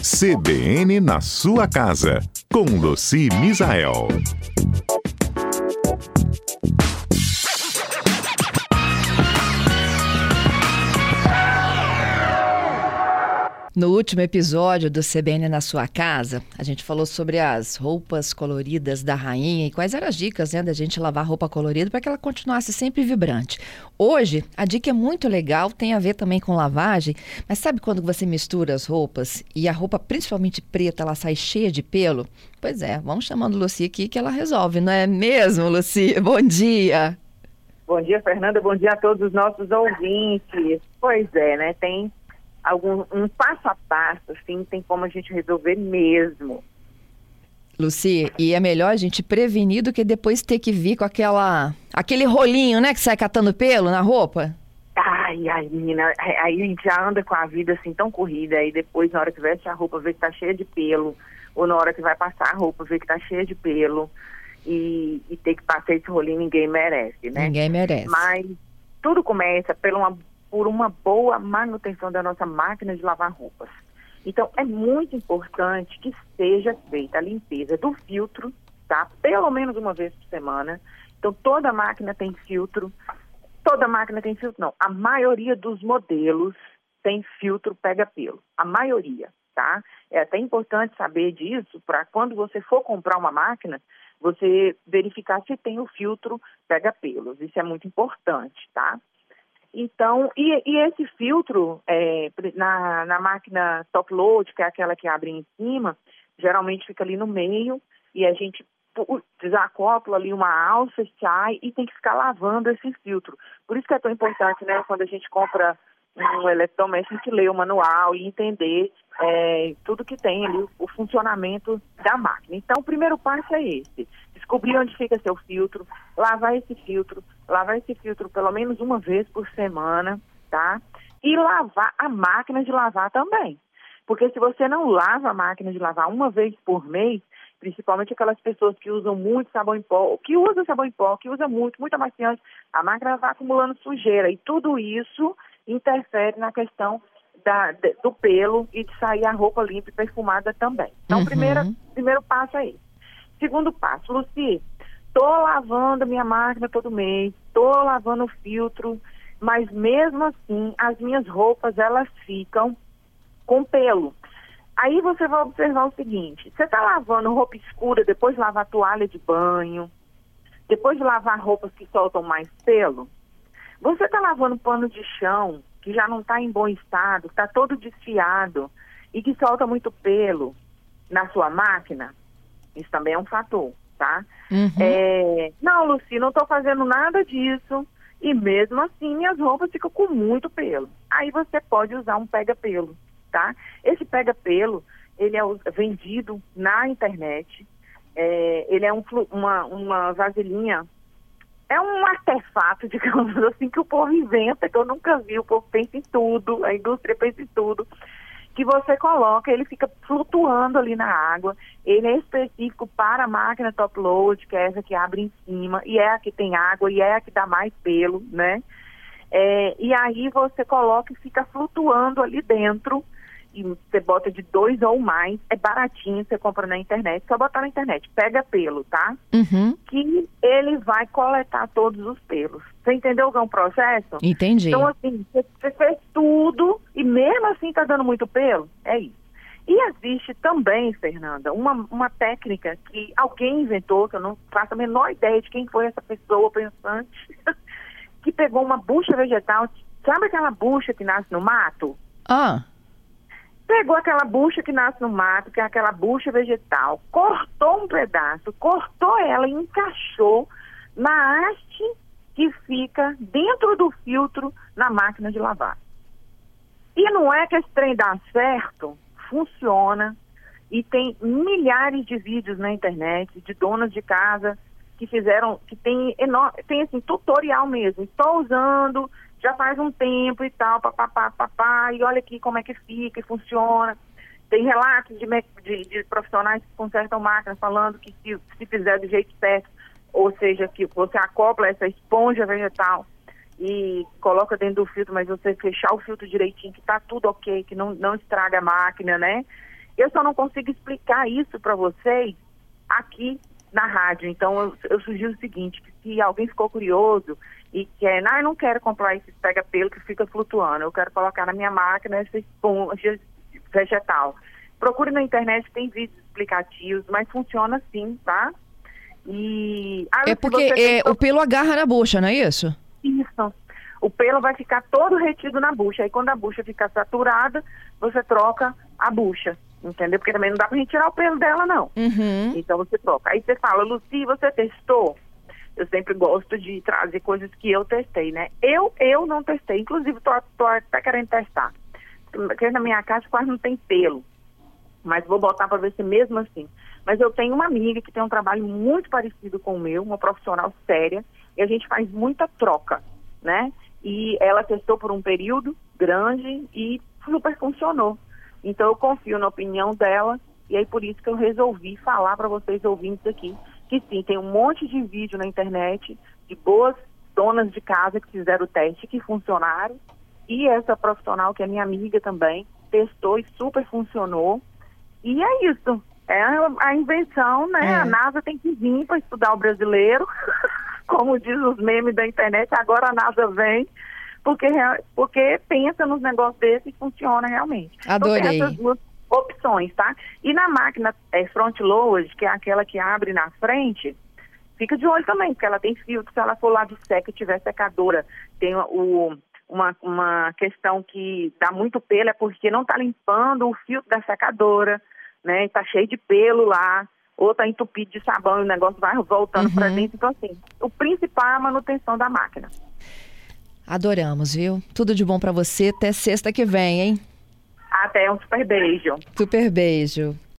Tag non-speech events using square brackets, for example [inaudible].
CBN na sua casa, com Luci Misael. No último episódio do CBN na sua casa, a gente falou sobre as roupas coloridas da rainha e quais eram as dicas né, da gente lavar roupa colorida para que ela continuasse sempre vibrante. Hoje, a dica é muito legal, tem a ver também com lavagem, mas sabe quando você mistura as roupas e a roupa, principalmente preta, ela sai cheia de pelo? Pois é, vamos chamando Luci aqui que ela resolve, não é mesmo, Luci? [laughs] Bom dia! Bom dia, Fernanda. Bom dia a todos os nossos ouvintes. Pois é, né? Tem algum um passo a passo, assim, tem como a gente resolver mesmo. Luci, e é melhor a gente prevenir do que depois ter que vir com aquela aquele rolinho, né, que sai catando pelo na roupa? Ai, ai, menina, aí a gente já anda com a vida assim tão corrida, aí depois na hora que veste a roupa vê que tá cheia de pelo, ou na hora que vai passar a roupa vê que tá cheia de pelo, e, e ter que passar esse rolinho ninguém merece, né? Ninguém merece. Mas tudo começa por uma por uma boa manutenção da nossa máquina de lavar roupas. Então, é muito importante que seja feita a limpeza do filtro, tá? Pelo menos uma vez por semana. Então, toda máquina tem filtro. Toda máquina tem filtro, não. A maioria dos modelos tem filtro pega-pelo. A maioria, tá? É até importante saber disso para quando você for comprar uma máquina, você verificar se tem o filtro pega-pelos. Isso é muito importante, tá? Então, e, e esse filtro é, na, na máquina top load, que é aquela que abre em cima, geralmente fica ali no meio e a gente desacopla ali uma alça, sai e tem que ficar lavando esse filtro. Por isso que é tão importante, né, quando a gente compra um eletrodoméstico, gente ler o manual e entender é, tudo que tem ali, o funcionamento da máquina. Então, o primeiro passo é esse descobrir onde fica seu filtro, lavar esse filtro, lavar esse filtro pelo menos uma vez por semana, tá? E lavar a máquina de lavar também. Porque se você não lava a máquina de lavar uma vez por mês, principalmente aquelas pessoas que usam muito sabão em pó, que usam sabão em pó, que usam muito, muito amaciante, a máquina vai acumulando sujeira. E tudo isso interfere na questão da, do pelo e de sair a roupa limpa e perfumada também. Então, o uhum. primeiro, primeiro passo é esse. Segundo passo, Luci, tô lavando minha máquina todo mês, tô lavando o filtro, mas mesmo assim as minhas roupas elas ficam com pelo. Aí você vai observar o seguinte: você está lavando roupa escura, depois de lavar toalha de banho, depois de lavar roupas que soltam mais pelo, você está lavando pano de chão que já não está em bom estado, está todo desfiado e que solta muito pelo na sua máquina, isso também é um fator, tá? Uhum. É, não, Luci, não estou fazendo nada disso. E mesmo assim, minhas roupas ficam com muito pelo. Aí você pode usar um pega-pelo, tá? Esse pega-pelo, ele é vendido na internet. É, ele é um, uma, uma vasilhinha, é um artefato, [laughs] digamos assim, que o povo inventa, que eu nunca vi. O povo pensa em tudo, a indústria pensa em tudo que você coloca, ele fica flutuando ali na água. Ele é específico para a máquina top load, que é essa que abre em cima, e é a que tem água, e é a que dá mais pelo, né? É, e aí você coloca e fica flutuando ali dentro e você bota de dois ou mais, é baratinho, você compra na internet, só botar na internet, pega pelo, tá? Uhum. Que ele vai coletar todos os pelos. Você entendeu que é um processo? Entendi. Então, assim, você, fez tudo mesmo assim tá dando muito pelo? É isso. E existe também, Fernanda, uma, uma técnica que alguém inventou, que eu não faço a menor ideia de quem foi essa pessoa pensante, [laughs] que pegou uma bucha vegetal. Sabe aquela bucha que nasce no mato? Ah pegou aquela bucha que nasce no mato, que é aquela bucha vegetal, cortou um pedaço, cortou ela e encaixou na haste que fica dentro do filtro na máquina de lavar. E não é que esse trem dá certo, funciona. E tem milhares de vídeos na internet de donas de casa que fizeram, que tem, tem assim, tutorial mesmo. Estou usando, já faz um tempo e tal, papapá, papá, e olha aqui como é que fica e funciona. Tem relatos de, de, de profissionais que consertam máquinas falando que se, se fizer do jeito certo, ou seja, que você acopla essa esponja vegetal e coloca dentro do filtro, mas você fechar o filtro direitinho, que tá tudo ok, que não, não estraga a máquina, né? Eu só não consigo explicar isso para vocês aqui na rádio. Então eu, eu, sugiro o seguinte, que se alguém ficou curioso e quer, não, eu não quero comprar esse pega-pelo que fica flutuando, eu quero colocar na minha máquina essa esponja vegetal. Procure na internet, tem vídeos explicativos, mas funciona sim, tá? E. Ah, é porque é, o pelo agarra na bucha, não é isso? O pelo vai ficar todo retido na bucha. Aí quando a bucha ficar saturada, você troca a bucha. Entendeu? Porque também não dá pra gente tirar o pelo dela, não. Uhum. Então você troca. Aí você fala, Luci, você testou? Eu sempre gosto de trazer coisas que eu testei, né? Eu, eu não testei. Inclusive, tô, tô até querendo testar. Porque na minha casa quase não tem pelo. Mas vou botar para ver se mesmo assim. Mas eu tenho uma amiga que tem um trabalho muito parecido com o meu, uma profissional séria, e a gente faz muita troca, né? E ela testou por um período grande e super funcionou. Então eu confio na opinião dela e aí por isso que eu resolvi falar para vocês ouvintes aqui que sim, tem um monte de vídeo na internet de boas donas de casa que fizeram o teste que funcionaram e essa profissional que é minha amiga também testou e super funcionou. E é isso. É a invenção, né? É. A NASA tem que vir para estudar o brasileiro, [laughs] como diz os memes da internet, agora a NASA vem porque, porque pensa nos negócios desses e funciona realmente. Adorei. Então, tem essas duas opções, tá? E na máquina é, front load, que é aquela que abre na frente, fica de olho também, porque ela tem filtro, se ela for lá de seca e tiver secadora, tem o, uma, uma questão que dá muito pelo, é porque não está limpando o filtro da secadora, né? Está cheio de pelo lá, ou está entupido de sabão e o negócio vai voltando uhum. para dentro. Então, assim, o principal é a manutenção da máquina. Adoramos, viu? Tudo de bom para você. Até sexta que vem, hein? Até um super beijo. Super beijo.